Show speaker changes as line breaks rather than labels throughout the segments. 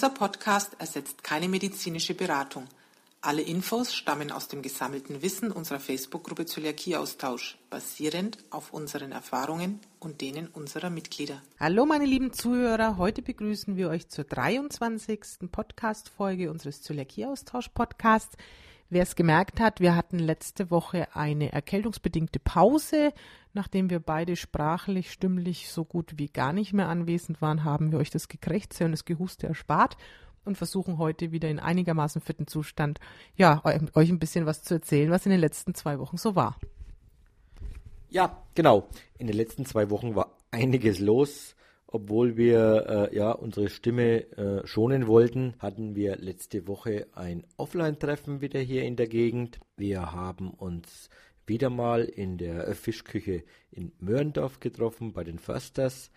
Dieser Podcast ersetzt keine medizinische Beratung. Alle Infos stammen aus dem gesammelten Wissen unserer Facebook-Gruppe Zöliakieaustausch, basierend auf unseren Erfahrungen und denen unserer Mitglieder.
Hallo meine lieben Zuhörer, heute begrüßen wir euch zur 23. Podcast-Folge unseres Zöliakieaustausch-Podcasts. Wer es gemerkt hat, wir hatten letzte Woche eine erkältungsbedingte Pause. Nachdem wir beide sprachlich, stimmlich so gut wie gar nicht mehr anwesend waren, haben wir euch das Gekrächze und das Gehuste erspart und versuchen heute wieder in einigermaßen fitten Zustand, ja, euch ein bisschen was zu erzählen, was in den letzten zwei Wochen so war.
Ja, genau. In den letzten zwei Wochen war einiges los. Obwohl wir äh, ja unsere Stimme äh, schonen wollten, hatten wir letzte Woche ein Offline-Treffen wieder hier in der Gegend. Wir haben uns wieder mal in der Fischküche in Mörndorf getroffen bei den Försters.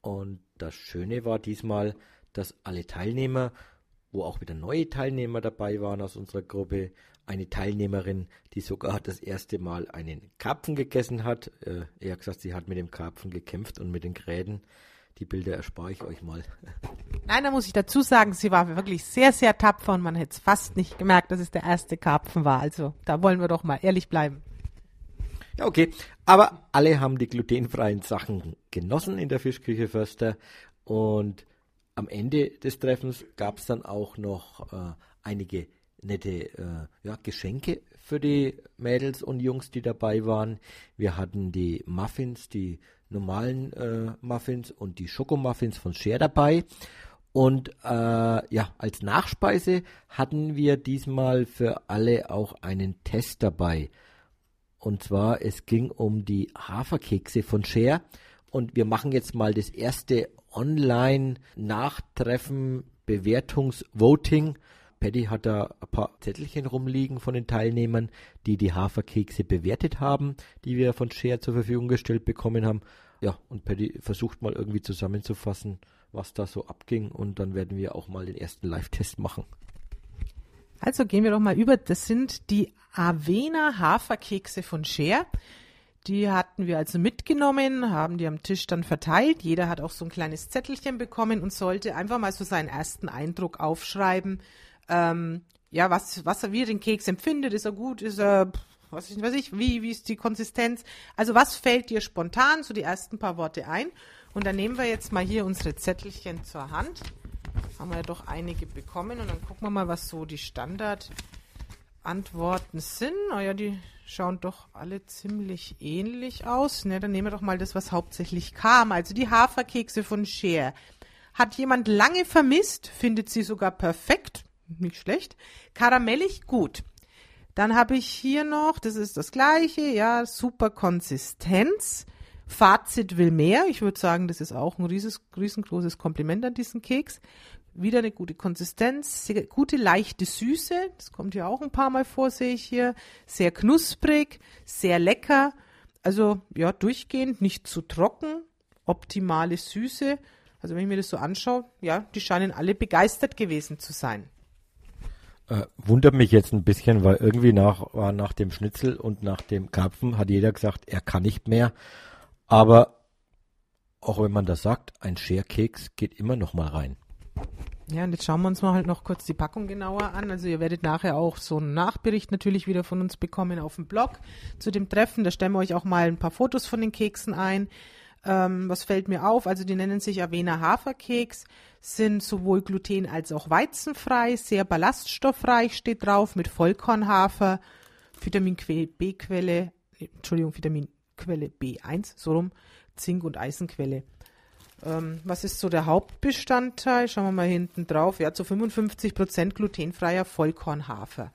Und das Schöne war diesmal, dass alle Teilnehmer, wo auch wieder neue Teilnehmer dabei waren aus unserer Gruppe, eine Teilnehmerin, die sogar das erste Mal einen Karpfen gegessen hat. Äh, eher gesagt, sie hat mit dem Karpfen gekämpft und mit den Gräten. Die Bilder erspare ich euch mal.
Nein, da muss ich dazu sagen, sie war wirklich sehr, sehr tapfer und man hätte es fast nicht gemerkt, dass es der erste Karpfen war. Also da wollen wir doch mal ehrlich bleiben.
Ja, okay. Aber alle haben die glutenfreien Sachen genossen in der Fischküche Förster. Und am Ende des Treffens gab es dann auch noch äh, einige nette äh, ja, Geschenke für die Mädels und Jungs, die dabei waren. Wir hatten die Muffins, die normalen äh, Muffins und die Schokomuffins von Share dabei. Und äh, ja, als Nachspeise hatten wir diesmal für alle auch einen Test dabei. Und zwar, es ging um die Haferkekse von Share. Und wir machen jetzt mal das erste Online-Nachtreffen Bewertungsvoting. Paddy hat da ein paar Zettelchen rumliegen von den Teilnehmern, die die Haferkekse bewertet haben, die wir von Share zur Verfügung gestellt bekommen haben. Ja, und Paddy versucht mal irgendwie zusammenzufassen, was da so abging und dann werden wir auch mal den ersten Live-Test machen.
Also gehen wir doch mal über. Das sind die Avena Haferkekse von Share. Die hatten wir also mitgenommen, haben die am Tisch dann verteilt. Jeder hat auch so ein kleines Zettelchen bekommen und sollte einfach mal so seinen ersten Eindruck aufschreiben, ähm, ja, was, was er, wie den Keks empfindet, ist er gut, ist er, was ich, weiß ich, wie, wie ist die Konsistenz? Also was fällt dir spontan, so die ersten paar Worte ein? Und dann nehmen wir jetzt mal hier unsere Zettelchen zur Hand. Haben wir ja doch einige bekommen und dann gucken wir mal, was so die Standardantworten sind. Naja, die schauen doch alle ziemlich ähnlich aus. Ne, dann nehmen wir doch mal das, was hauptsächlich kam. Also die Haferkekse von Cher. Hat jemand lange vermisst, findet sie sogar perfekt nicht schlecht. Karamellig, gut. Dann habe ich hier noch, das ist das gleiche, ja, super Konsistenz. Fazit will mehr. Ich würde sagen, das ist auch ein rieses, riesengroßes Kompliment an diesen Keks. Wieder eine gute Konsistenz, sehr gute leichte Süße. Das kommt ja auch ein paar Mal vor, sehe ich hier. Sehr knusprig, sehr lecker. Also ja, durchgehend, nicht zu trocken. Optimale Süße. Also wenn ich mir das so anschaue, ja, die scheinen alle begeistert gewesen zu sein.
Äh, wundert mich jetzt ein bisschen, weil irgendwie nach, nach dem Schnitzel und nach dem Karpfen hat jeder gesagt, er kann nicht mehr. Aber auch wenn man das sagt, ein Scherkeks geht immer noch mal rein.
Ja, und jetzt schauen wir uns mal halt noch kurz die Packung genauer an. Also ihr werdet nachher auch so einen Nachbericht natürlich wieder von uns bekommen auf dem Blog zu dem Treffen. Da stellen wir euch auch mal ein paar Fotos von den Keksen ein. Ähm, was fällt mir auf? Also die nennen sich Avena Haferkeks, sind sowohl gluten- als auch weizenfrei, sehr ballaststoffreich steht drauf, mit Vollkornhafer, Vitamin B-Quelle, Entschuldigung, Vitaminquelle B1, so rum, Zink- und Eisenquelle. Ähm, was ist so der Hauptbestandteil? Schauen wir mal hinten drauf. Ja, zu 55 Prozent glutenfreier Vollkornhafer.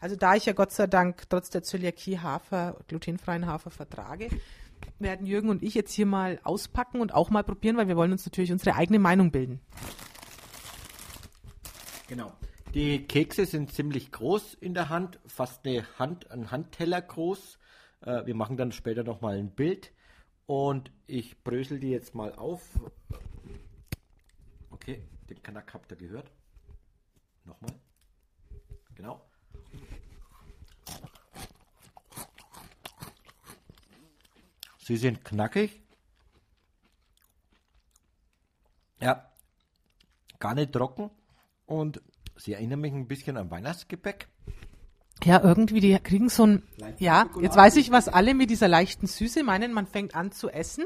Also da ich ja Gott sei Dank trotz der Zöliakie Hafer, glutenfreien Hafer vertrage, werden Jürgen und ich jetzt hier mal auspacken und auch mal probieren, weil wir wollen uns natürlich unsere eigene Meinung bilden.
Genau. Die Kekse sind ziemlich groß in der Hand, fast eine Hand, ein Handteller groß. Äh, wir machen dann später nochmal ein Bild und ich brösel die jetzt mal auf. Okay, den Knack habt ihr gehört. Nochmal. Genau. Sie sind knackig. Ja, gar nicht trocken. und sie erinnern mich ein bisschen an Weihnachtsgebäck.
Ja, irgendwie, die kriegen so ein, ja, jetzt weiß ich, was alle mit dieser leichten Süße meinen, man fängt an zu essen.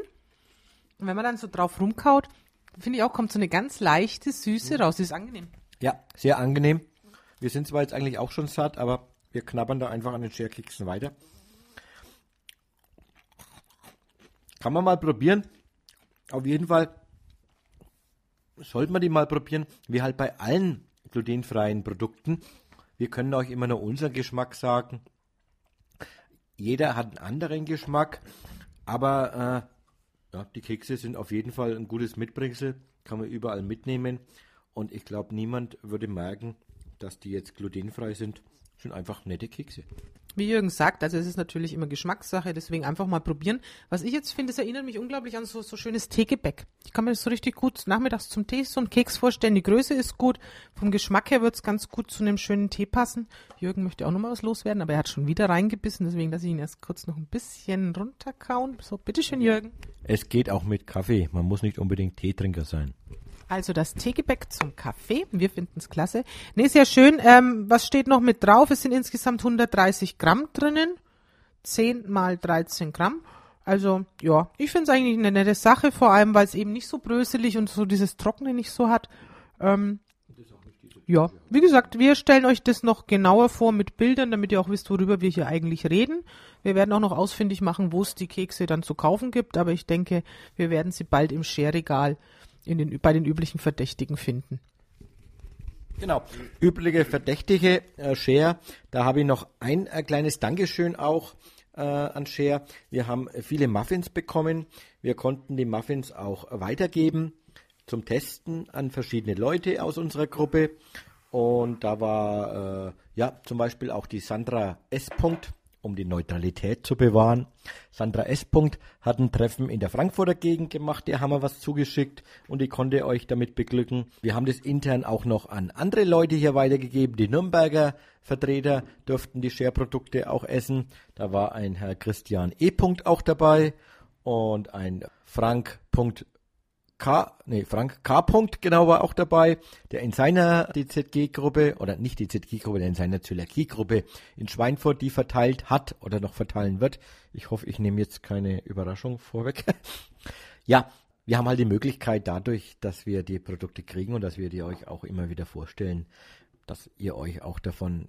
Und wenn man dann so drauf rumkaut, finde ich auch, kommt so eine ganz leichte Süße raus, die ist angenehm.
Ja, sehr angenehm. Wir sind zwar jetzt eigentlich auch schon satt, aber wir knabbern da einfach an den Scherkeksen weiter. Kann man mal probieren. Auf jeden Fall sollte man die mal probieren, wie halt bei allen glutenfreien Produkten. Wir können euch immer nur unseren Geschmack sagen. Jeder hat einen anderen Geschmack, aber äh, ja, die Kekse sind auf jeden Fall ein gutes Mitbringsel, kann man überall mitnehmen. Und ich glaube, niemand würde merken, dass die jetzt glutenfrei sind. Sind einfach nette Kekse.
Wie Jürgen sagt, also es ist natürlich immer Geschmackssache, deswegen einfach mal probieren. Was ich jetzt finde, es erinnert mich unglaublich an so, so schönes Teegebäck. Ich kann mir das so richtig gut nachmittags zum Tee so einen Keks vorstellen. Die Größe ist gut. Vom Geschmack her wird es ganz gut zu einem schönen Tee passen. Jürgen möchte auch noch mal was loswerden, aber er hat schon wieder reingebissen, deswegen lasse ich ihn erst kurz noch ein bisschen runterkauen. So, bitteschön, Jürgen.
Es geht auch mit Kaffee. Man muss nicht unbedingt Teetrinker sein.
Also das Teegebäck zum Kaffee. Wir finden es klasse. Nee, sehr schön. Ähm, was steht noch mit drauf? Es sind insgesamt 130 Gramm drinnen. 10 mal 13 Gramm. Also, ja, ich finde es eigentlich eine nette Sache, vor allem, weil es eben nicht so bröselig und so dieses Trockene nicht so hat. Ähm, ja, wie gesagt, wir stellen euch das noch genauer vor mit Bildern, damit ihr auch wisst, worüber wir hier eigentlich reden. Wir werden auch noch ausfindig machen, wo es die Kekse dann zu kaufen gibt, aber ich denke, wir werden sie bald im Scherregal in den, bei den üblichen Verdächtigen finden.
Genau, übliche Verdächtige, äh, Share. Da habe ich noch ein äh, kleines Dankeschön auch äh, an Share. Wir haben viele Muffins bekommen. Wir konnten die Muffins auch weitergeben zum Testen an verschiedene Leute aus unserer Gruppe. Und da war äh, ja zum Beispiel auch die Sandra S. Punkt um die Neutralität zu bewahren. Sandra S. hat ein Treffen in der Frankfurter Gegend gemacht, der haben wir was zugeschickt und ich konnte euch damit beglücken. Wir haben das intern auch noch an andere Leute hier weitergegeben. Die Nürnberger Vertreter durften die Share-Produkte auch essen. Da war ein Herr Christian E. auch dabei und ein Frank. K, nee, Frank K. Punkt genau war auch dabei, der in seiner DZG-Gruppe, oder nicht DZG-Gruppe, der in seiner Zöliakie-Gruppe in Schweinfurt die verteilt hat oder noch verteilen wird. Ich hoffe, ich nehme jetzt keine Überraschung vorweg. ja, wir haben halt die Möglichkeit dadurch, dass wir die Produkte kriegen und dass wir die euch auch immer wieder vorstellen, dass ihr euch auch davon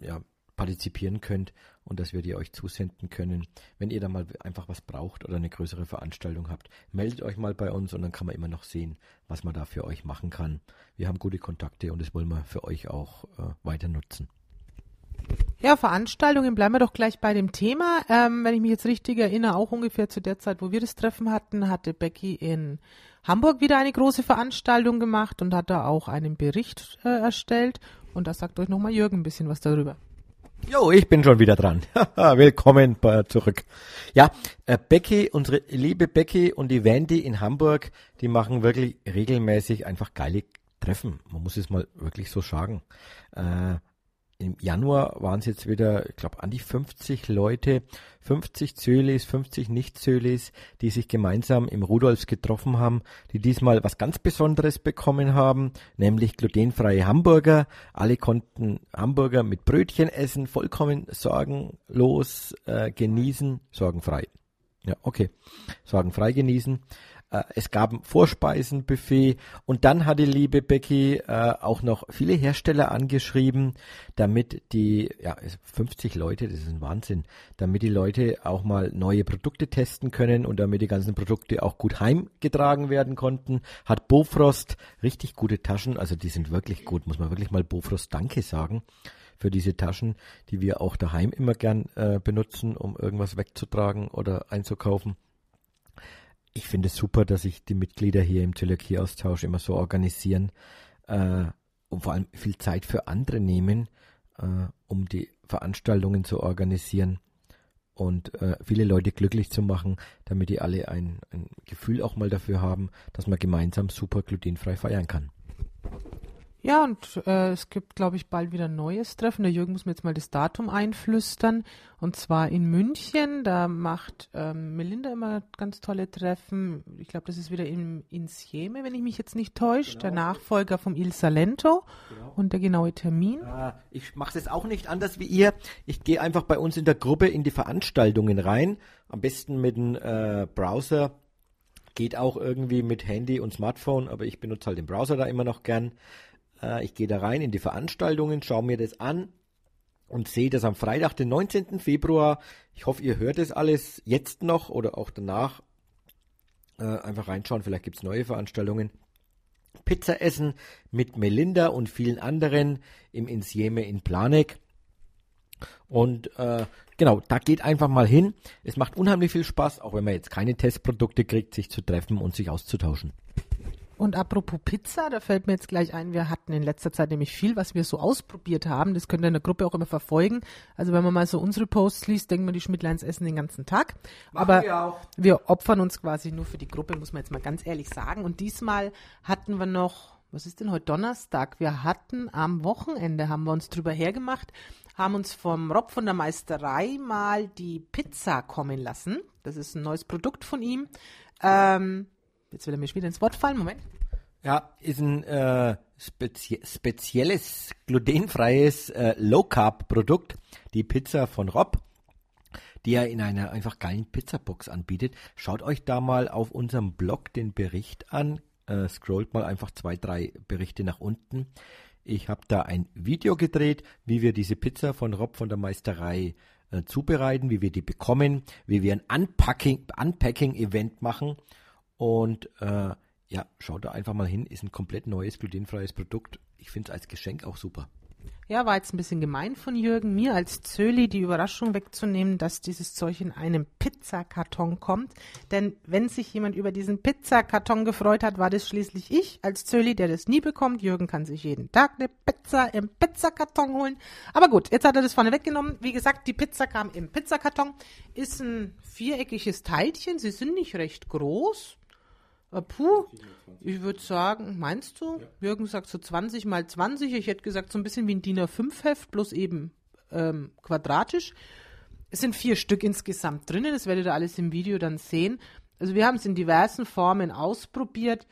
ja, partizipieren könnt und dass wir die euch zusenden können. Wenn ihr da mal einfach was braucht oder eine größere Veranstaltung habt, meldet euch mal bei uns und dann kann man immer noch sehen, was man da für euch machen kann. Wir haben gute Kontakte und das wollen wir für euch auch äh, weiter nutzen.
Ja, Veranstaltungen, bleiben wir doch gleich bei dem Thema. Ähm, wenn ich mich jetzt richtig erinnere, auch ungefähr zu der Zeit, wo wir das Treffen hatten, hatte Becky in Hamburg wieder eine große Veranstaltung gemacht und hat da auch einen Bericht äh, erstellt. Und da sagt euch nochmal Jürgen ein bisschen was darüber.
Jo, ich bin schon wieder dran. Willkommen zurück. Ja, äh, Becky, unsere liebe Becky und die Wendy in Hamburg, die machen wirklich regelmäßig einfach geile Treffen. Man muss es mal wirklich so sagen. Äh, im Januar waren es jetzt wieder, ich glaube, an die 50 Leute, 50 Zölis, 50 Nicht-Zölis, die sich gemeinsam im Rudolfs getroffen haben, die diesmal was ganz Besonderes bekommen haben, nämlich glutenfreie Hamburger. Alle konnten Hamburger mit Brötchen essen, vollkommen sorgenlos äh, genießen, sorgenfrei. Ja, okay. Sorgenfrei genießen. Äh, es gab ein Vorspeisenbuffet und dann hat die liebe Becky äh, auch noch viele Hersteller angeschrieben, damit die, ja, 50 Leute, das ist ein Wahnsinn, damit die Leute auch mal neue Produkte testen können und damit die ganzen Produkte auch gut heimgetragen werden konnten, hat Bofrost richtig gute Taschen, also die sind wirklich gut, muss man wirklich mal Bofrost Danke sagen für diese Taschen, die wir auch daheim immer gern äh, benutzen, um irgendwas wegzutragen oder einzukaufen ich finde es super, dass sich die Mitglieder hier im Zöliakie-Austausch immer so organisieren äh, und vor allem viel Zeit für andere nehmen, äh, um die Veranstaltungen zu organisieren und äh, viele Leute glücklich zu machen, damit die alle ein, ein Gefühl auch mal dafür haben, dass man gemeinsam super glutenfrei feiern kann.
Ja, und äh, es gibt, glaube ich, bald wieder ein neues Treffen. Der Jürgen muss mir jetzt mal das Datum einflüstern. Und zwar in München. Da macht ähm, Melinda immer ganz tolle Treffen. Ich glaube, das ist wieder im Insieme, wenn ich mich jetzt nicht täusche. Genau. Der Nachfolger vom Il Salento. Genau. Und der genaue Termin.
Äh, ich mache es auch nicht anders wie ihr. Ich gehe einfach bei uns in der Gruppe in die Veranstaltungen rein. Am besten mit dem äh, Browser. Geht auch irgendwie mit Handy und Smartphone, aber ich benutze halt den Browser da immer noch gern. Äh, ich gehe da rein in die Veranstaltungen, schaue mir das an und sehe das am Freitag, den 19. Februar. Ich hoffe, ihr hört es alles jetzt noch oder auch danach. Äh, einfach reinschauen, vielleicht gibt es neue Veranstaltungen. Pizza essen mit Melinda und vielen anderen im Insieme in Planegg. Und äh, genau, da geht einfach mal hin. Es macht unheimlich viel Spaß, auch wenn man jetzt keine Testprodukte kriegt, sich zu treffen und sich auszutauschen.
Und apropos Pizza, da fällt mir jetzt gleich ein, wir hatten in letzter Zeit nämlich viel, was wir so ausprobiert haben. Das könnt ihr in der Gruppe auch immer verfolgen. Also wenn man mal so unsere Posts liest, denkt man, die Schmidtleins essen den ganzen Tag. Machen Aber wir, wir opfern uns quasi nur für die Gruppe, muss man jetzt mal ganz ehrlich sagen. Und diesmal hatten wir noch, was ist denn heute Donnerstag? Wir hatten am Wochenende, haben wir uns drüber hergemacht, haben uns vom Rob von der Meisterei mal die Pizza kommen lassen. Das ist ein neues Produkt von ihm. Ähm, Jetzt will er mir wieder ins Wort fallen. Moment.
Ja, ist ein äh, spezie spezielles, glutenfreies äh, Low-Carb-Produkt, die Pizza von Rob, die er in einer einfach geilen Pizzabox anbietet. Schaut euch da mal auf unserem Blog den Bericht an. Äh, scrollt mal einfach zwei, drei Berichte nach unten. Ich habe da ein Video gedreht, wie wir diese Pizza von Rob von der Meisterei äh, zubereiten, wie wir die bekommen, wie wir ein Unpacking-Event Unpacking machen und äh, ja, schaut da einfach mal hin, ist ein komplett neues glutenfreies Produkt. Ich finde es als Geschenk auch super.
Ja, war jetzt ein bisschen gemein von Jürgen, mir als Zöli die Überraschung wegzunehmen, dass dieses Zeug in einem Pizzakarton kommt. Denn wenn sich jemand über diesen Pizzakarton gefreut hat, war das schließlich ich als Zöli, der das nie bekommt. Jürgen kann sich jeden Tag eine Pizza im Pizzakarton holen. Aber gut, jetzt hat er das vorne weggenommen. Wie gesagt, die Pizza kam im Pizzakarton. Ist ein viereckiges Teilchen. Sie sind nicht recht groß. Äh, puh, ich würde sagen, meinst du? Ja. Jürgen sagt so 20 mal 20. Ich hätte gesagt, so ein bisschen wie ein DIN A5-Heft, bloß eben ähm, quadratisch. Es sind vier Stück insgesamt drinnen. Das werdet ihr alles im Video dann sehen. Also wir haben es in diversen Formen ausprobiert,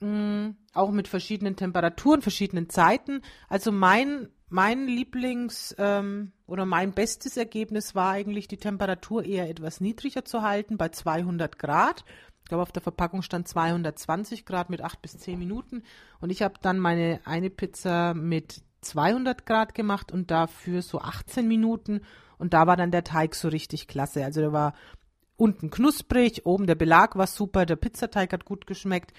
mh, mm, auch mit verschiedenen Temperaturen, verschiedenen Zeiten. Also mein mein Lieblings- ähm, oder mein bestes Ergebnis war eigentlich, die Temperatur eher etwas niedriger zu halten, bei 200 Grad. Ich glaube, auf der Verpackung stand 220 Grad mit 8 bis 10 Minuten. Und ich habe dann meine eine Pizza mit 200 Grad gemacht und dafür so 18 Minuten. Und da war dann der Teig so richtig klasse. Also der war unten knusprig, oben der Belag war super, der Pizzateig hat gut geschmeckt.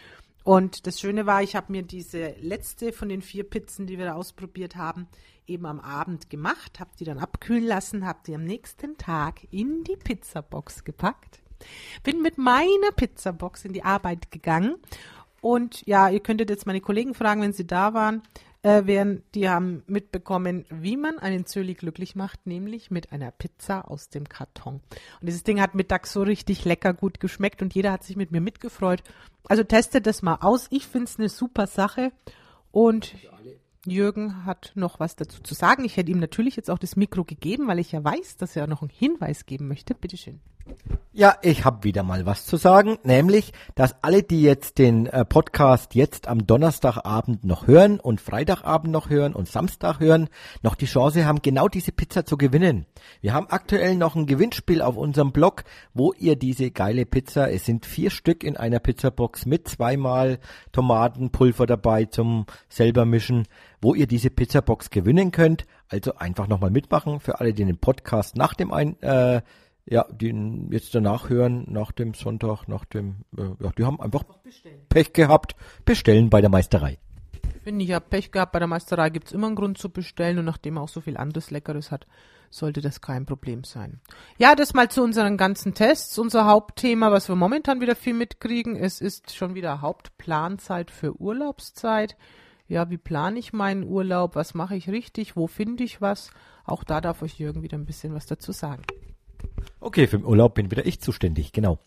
Und das Schöne war, ich habe mir diese letzte von den vier Pizzen, die wir da ausprobiert haben, eben am Abend gemacht, habe die dann abkühlen lassen, habe die am nächsten Tag in die Pizzabox gepackt bin mit meiner Pizzabox in die Arbeit gegangen. Und ja, ihr könntet jetzt meine Kollegen fragen, wenn sie da waren, äh, wären, die haben mitbekommen, wie man einen Zöli glücklich macht, nämlich mit einer Pizza aus dem Karton. Und dieses Ding hat mittags so richtig lecker gut geschmeckt und jeder hat sich mit mir mitgefreut. Also testet das mal aus. Ich finde es eine super Sache. Und Jürgen hat noch was dazu zu sagen. Ich hätte ihm natürlich jetzt auch das Mikro gegeben, weil ich ja weiß, dass er noch einen Hinweis geben möchte. Bitteschön.
Ja, ich habe wieder mal was zu sagen, nämlich, dass alle, die jetzt den äh, Podcast jetzt am Donnerstagabend noch hören und Freitagabend noch hören und Samstag hören, noch die Chance haben, genau diese Pizza zu gewinnen. Wir haben aktuell noch ein Gewinnspiel auf unserem Blog, wo ihr diese geile Pizza, es sind vier Stück in einer Pizzabox mit zweimal Tomatenpulver dabei zum selber mischen, wo ihr diese Pizzabox gewinnen könnt. Also einfach nochmal mitmachen für alle, die den Podcast nach dem ein, äh, ja, die jetzt danach hören, nach dem Sonntag, nach dem, äh, ja, die haben einfach Pech gehabt, bestellen bei der Meisterei.
Finde ich, ja, Pech gehabt, bei der Meisterei gibt es immer einen Grund zu bestellen und nachdem er auch so viel anderes Leckeres hat, sollte das kein Problem sein. Ja, das mal zu unseren ganzen Tests. Unser Hauptthema, was wir momentan wieder viel mitkriegen, es ist schon wieder Hauptplanzeit für Urlaubszeit. Ja, wie plane ich meinen Urlaub? Was mache ich richtig? Wo finde ich was? Auch da darf euch Jürgen wieder ein bisschen was dazu sagen.
Okay, für den Urlaub bin wieder ich zuständig, genau.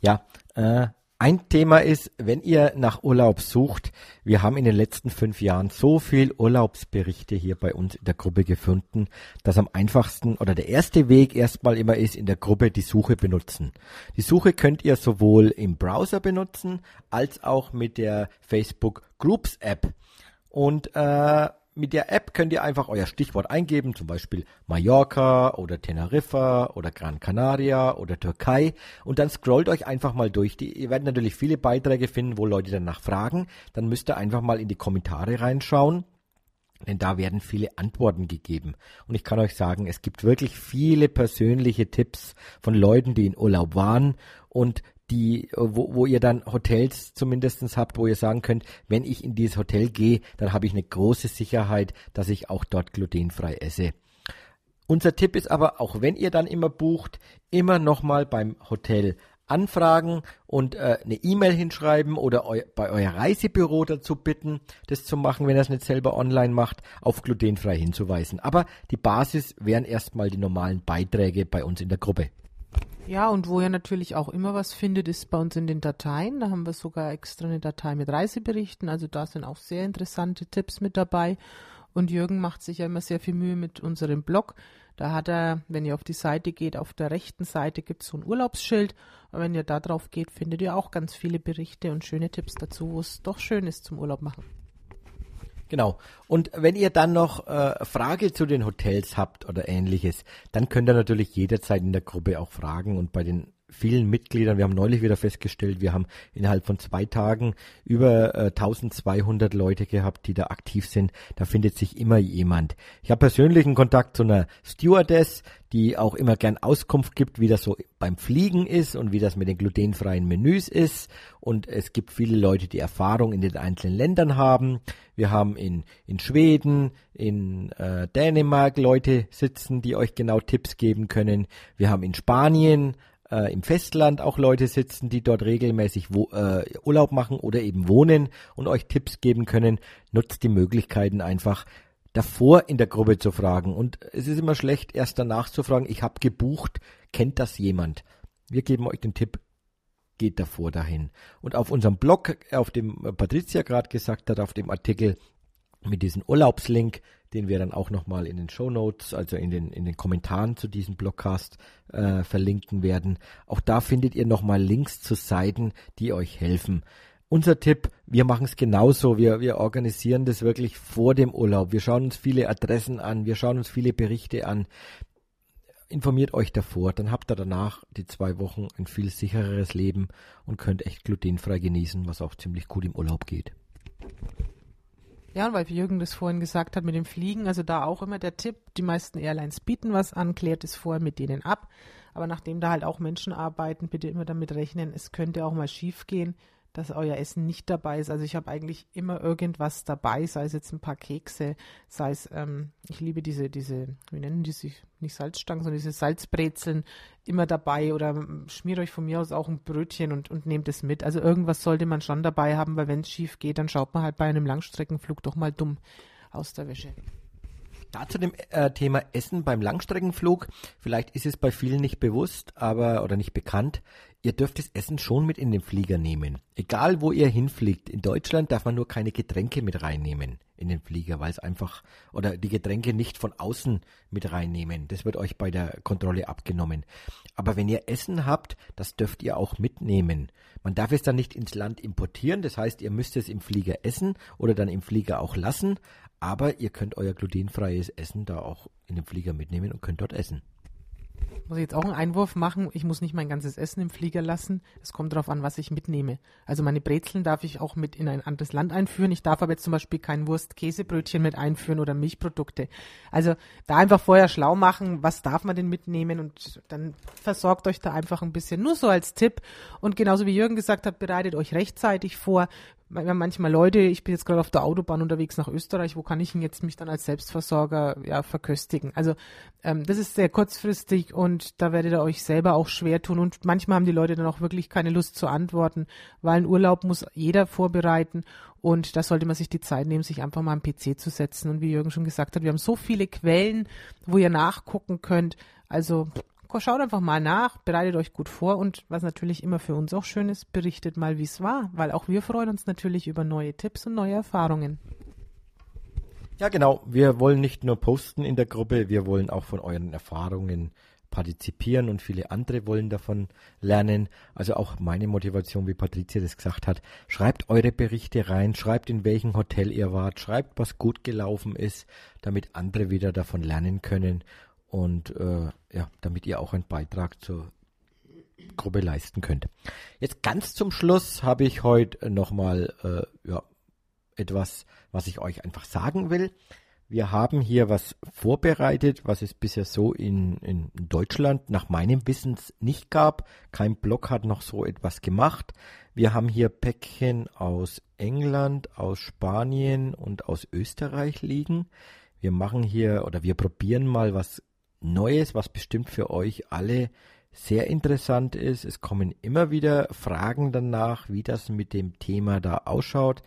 Ja, äh, Ein Thema ist, wenn ihr nach Urlaub sucht, wir haben in den letzten fünf Jahren so viel Urlaubsberichte hier bei uns in der Gruppe gefunden, dass am einfachsten oder der erste Weg erstmal immer ist, in der Gruppe die Suche benutzen. Die Suche könnt ihr sowohl im Browser benutzen, als auch mit der Facebook Groups App. Und äh, mit der App könnt ihr einfach euer Stichwort eingeben, zum Beispiel Mallorca oder Teneriffa oder Gran Canaria oder Türkei und dann scrollt euch einfach mal durch. Die, ihr werdet natürlich viele Beiträge finden, wo Leute danach fragen. Dann müsst ihr einfach mal in die Kommentare reinschauen. Denn da werden viele Antworten gegeben. Und ich kann euch sagen, es gibt wirklich viele persönliche Tipps von Leuten, die in Urlaub waren und die, wo, wo ihr dann Hotels zumindestens habt, wo ihr sagen könnt, wenn ich in dieses Hotel gehe, dann habe ich eine große Sicherheit, dass ich auch dort glutenfrei esse. Unser Tipp ist aber, auch wenn ihr dann immer bucht, immer nochmal beim Hotel anfragen und äh, eine E-Mail hinschreiben oder eu bei euer Reisebüro dazu bitten, das zu machen, wenn ihr es nicht selber online macht, auf glutenfrei hinzuweisen. Aber die Basis wären erstmal die normalen Beiträge bei uns in der Gruppe.
Ja, und wo ihr natürlich auch immer was findet, ist bei uns in den Dateien. Da haben wir sogar extra eine Datei mit Reiseberichten. Also da sind auch sehr interessante Tipps mit dabei. Und Jürgen macht sich ja immer sehr viel Mühe mit unserem Blog. Da hat er, wenn ihr auf die Seite geht, auf der rechten Seite gibt es so ein Urlaubsschild. Und wenn ihr da drauf geht, findet ihr auch ganz viele Berichte und schöne Tipps dazu, wo es doch schön ist zum Urlaub machen.
Genau. Und wenn ihr dann noch äh, Frage zu den Hotels habt oder ähnliches, dann könnt ihr natürlich jederzeit in der Gruppe auch fragen und bei den vielen Mitgliedern. Wir haben neulich wieder festgestellt, wir haben innerhalb von zwei Tagen über äh, 1200 Leute gehabt, die da aktiv sind. Da findet sich immer jemand. Ich habe persönlichen Kontakt zu einer Stewardess, die auch immer gern Auskunft gibt, wie das so beim Fliegen ist und wie das mit den glutenfreien Menüs ist. Und es gibt viele Leute, die Erfahrung in den einzelnen Ländern haben. Wir haben in, in Schweden, in äh, Dänemark Leute sitzen, die euch genau Tipps geben können. Wir haben in Spanien äh, im Festland auch Leute sitzen, die dort regelmäßig wo, äh, Urlaub machen oder eben wohnen und euch Tipps geben können. Nutzt die Möglichkeiten einfach davor in der Gruppe zu fragen. Und es ist immer schlecht, erst danach zu fragen, ich habe gebucht, kennt das jemand? Wir geben euch den Tipp, geht davor dahin. Und auf unserem Blog, auf dem Patricia gerade gesagt hat, auf dem Artikel mit diesem Urlaubslink, den wir dann auch nochmal in den Show Notes, also in den, in den Kommentaren zu diesem Blogcast äh, verlinken werden. Auch da findet ihr nochmal Links zu Seiten, die euch helfen. Unser Tipp, wir machen es genauso. Wir, wir organisieren das wirklich vor dem Urlaub. Wir schauen uns viele Adressen an, wir schauen uns viele Berichte an. Informiert euch davor, dann habt ihr danach die zwei Wochen ein viel sichereres Leben und könnt echt glutenfrei genießen, was auch ziemlich gut im Urlaub geht.
Ja, weil Jürgen das vorhin gesagt hat mit dem Fliegen, also da auch immer der Tipp, die meisten Airlines bieten was an, klärt es vorher mit denen ab. Aber nachdem da halt auch Menschen arbeiten, bitte immer damit rechnen, es könnte auch mal schief gehen dass euer Essen nicht dabei ist. Also ich habe eigentlich immer irgendwas dabei, sei es jetzt ein paar Kekse, sei es, ähm, ich liebe diese, diese, wie nennen die sich, nicht Salzstangen, sondern diese Salzbrezeln immer dabei oder ähm, schmiert euch von mir aus auch ein Brötchen und, und nehmt es mit. Also irgendwas sollte man schon dabei haben, weil wenn es schief geht, dann schaut man halt bei einem Langstreckenflug doch mal dumm aus der Wäsche.
Dazu dem äh, Thema Essen beim Langstreckenflug. Vielleicht ist es bei vielen nicht bewusst, aber oder nicht bekannt. Ihr dürft das Essen schon mit in den Flieger nehmen. Egal wo ihr hinfliegt. In Deutschland darf man nur keine Getränke mit reinnehmen in den Flieger, weil es einfach oder die Getränke nicht von außen mit reinnehmen. Das wird euch bei der Kontrolle abgenommen. Aber wenn ihr Essen habt, das dürft ihr auch mitnehmen. Man darf es dann nicht ins Land importieren, das heißt, ihr müsst es im Flieger essen oder dann im Flieger auch lassen, aber ihr könnt euer glutenfreies Essen da auch in den Flieger mitnehmen und könnt dort essen.
Muss ich jetzt auch einen Einwurf machen? Ich muss nicht mein ganzes Essen im Flieger lassen. Es kommt darauf an, was ich mitnehme. Also meine Brezeln darf ich auch mit in ein anderes Land einführen. Ich darf aber jetzt zum Beispiel kein Wurst-Käsebrötchen mit einführen oder Milchprodukte. Also da einfach vorher schlau machen, was darf man denn mitnehmen und dann versorgt euch da einfach ein bisschen. Nur so als Tipp. Und genauso wie Jürgen gesagt hat, bereitet euch rechtzeitig vor manchmal Leute, ich bin jetzt gerade auf der Autobahn unterwegs nach Österreich, wo kann ich ihn jetzt mich dann als Selbstversorger ja, verköstigen? Also ähm, das ist sehr kurzfristig und da werdet ihr euch selber auch schwer tun und manchmal haben die Leute dann auch wirklich keine Lust zu antworten, weil ein Urlaub muss jeder vorbereiten und da sollte man sich die Zeit nehmen, sich einfach mal am PC zu setzen und wie Jürgen schon gesagt hat, wir haben so viele Quellen, wo ihr nachgucken könnt, also schaut einfach mal nach, bereitet euch gut vor und was natürlich immer für uns auch schön ist, berichtet mal, wie es war, weil auch wir freuen uns natürlich über neue Tipps und neue Erfahrungen.
Ja, genau. Wir wollen nicht nur posten in der Gruppe, wir wollen auch von euren Erfahrungen partizipieren und viele andere wollen davon lernen. Also auch meine Motivation, wie Patricia das gesagt hat, schreibt eure Berichte rein, schreibt in welchem Hotel ihr wart, schreibt, was gut gelaufen ist, damit andere wieder davon lernen können und äh, ja, damit ihr auch einen Beitrag zur Gruppe leisten könnt. Jetzt ganz zum Schluss habe ich heute nochmal äh, ja, etwas, was ich euch einfach sagen will. Wir haben hier was vorbereitet, was es bisher so in, in Deutschland nach meinem Wissens nicht gab. Kein Blog hat noch so etwas gemacht. Wir haben hier Päckchen aus England, aus Spanien und aus Österreich liegen. Wir machen hier oder wir probieren mal was Neues, was bestimmt für euch alle sehr interessant ist. Es kommen immer wieder Fragen danach, wie das mit dem Thema da ausschaut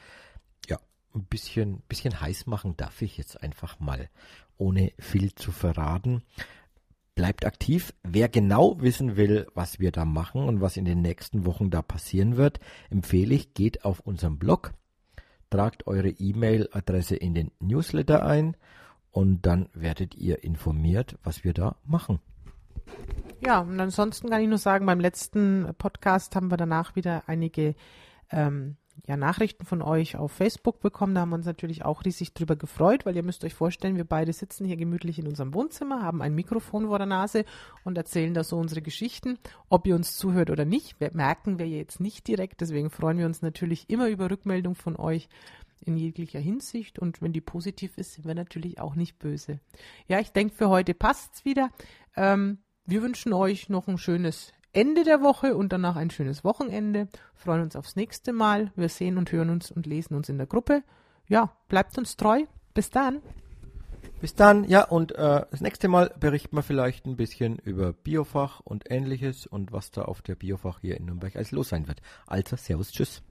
ein bisschen, bisschen heiß machen darf ich jetzt einfach mal, ohne viel zu verraten. Bleibt aktiv. Wer genau wissen will, was wir da machen und was in den nächsten Wochen da passieren wird, empfehle ich, geht auf unseren Blog, tragt eure E-Mail-Adresse in den Newsletter ein und dann werdet ihr informiert, was wir da machen.
Ja, und ansonsten kann ich nur sagen, beim letzten Podcast haben wir danach wieder einige ähm, ja, Nachrichten von euch auf Facebook bekommen. Da haben wir uns natürlich auch riesig drüber gefreut, weil ihr müsst euch vorstellen, wir beide sitzen hier gemütlich in unserem Wohnzimmer, haben ein Mikrofon vor der Nase und erzählen da so unsere Geschichten. Ob ihr uns zuhört oder nicht, merken wir jetzt nicht direkt. Deswegen freuen wir uns natürlich immer über Rückmeldung von euch in jeglicher Hinsicht. Und wenn die positiv ist, sind wir natürlich auch nicht böse. Ja, ich denke, für heute passt's wieder. Ähm, wir wünschen euch noch ein schönes Ende der Woche und danach ein schönes Wochenende. Freuen uns aufs nächste Mal. Wir sehen und hören uns und lesen uns in der Gruppe. Ja, bleibt uns treu. Bis dann.
Bis dann, ja, und äh, das nächste Mal berichten wir vielleicht ein bisschen über Biofach und ähnliches und was da auf der Biofach hier in Nürnberg als los sein wird. Also, Servus, Tschüss.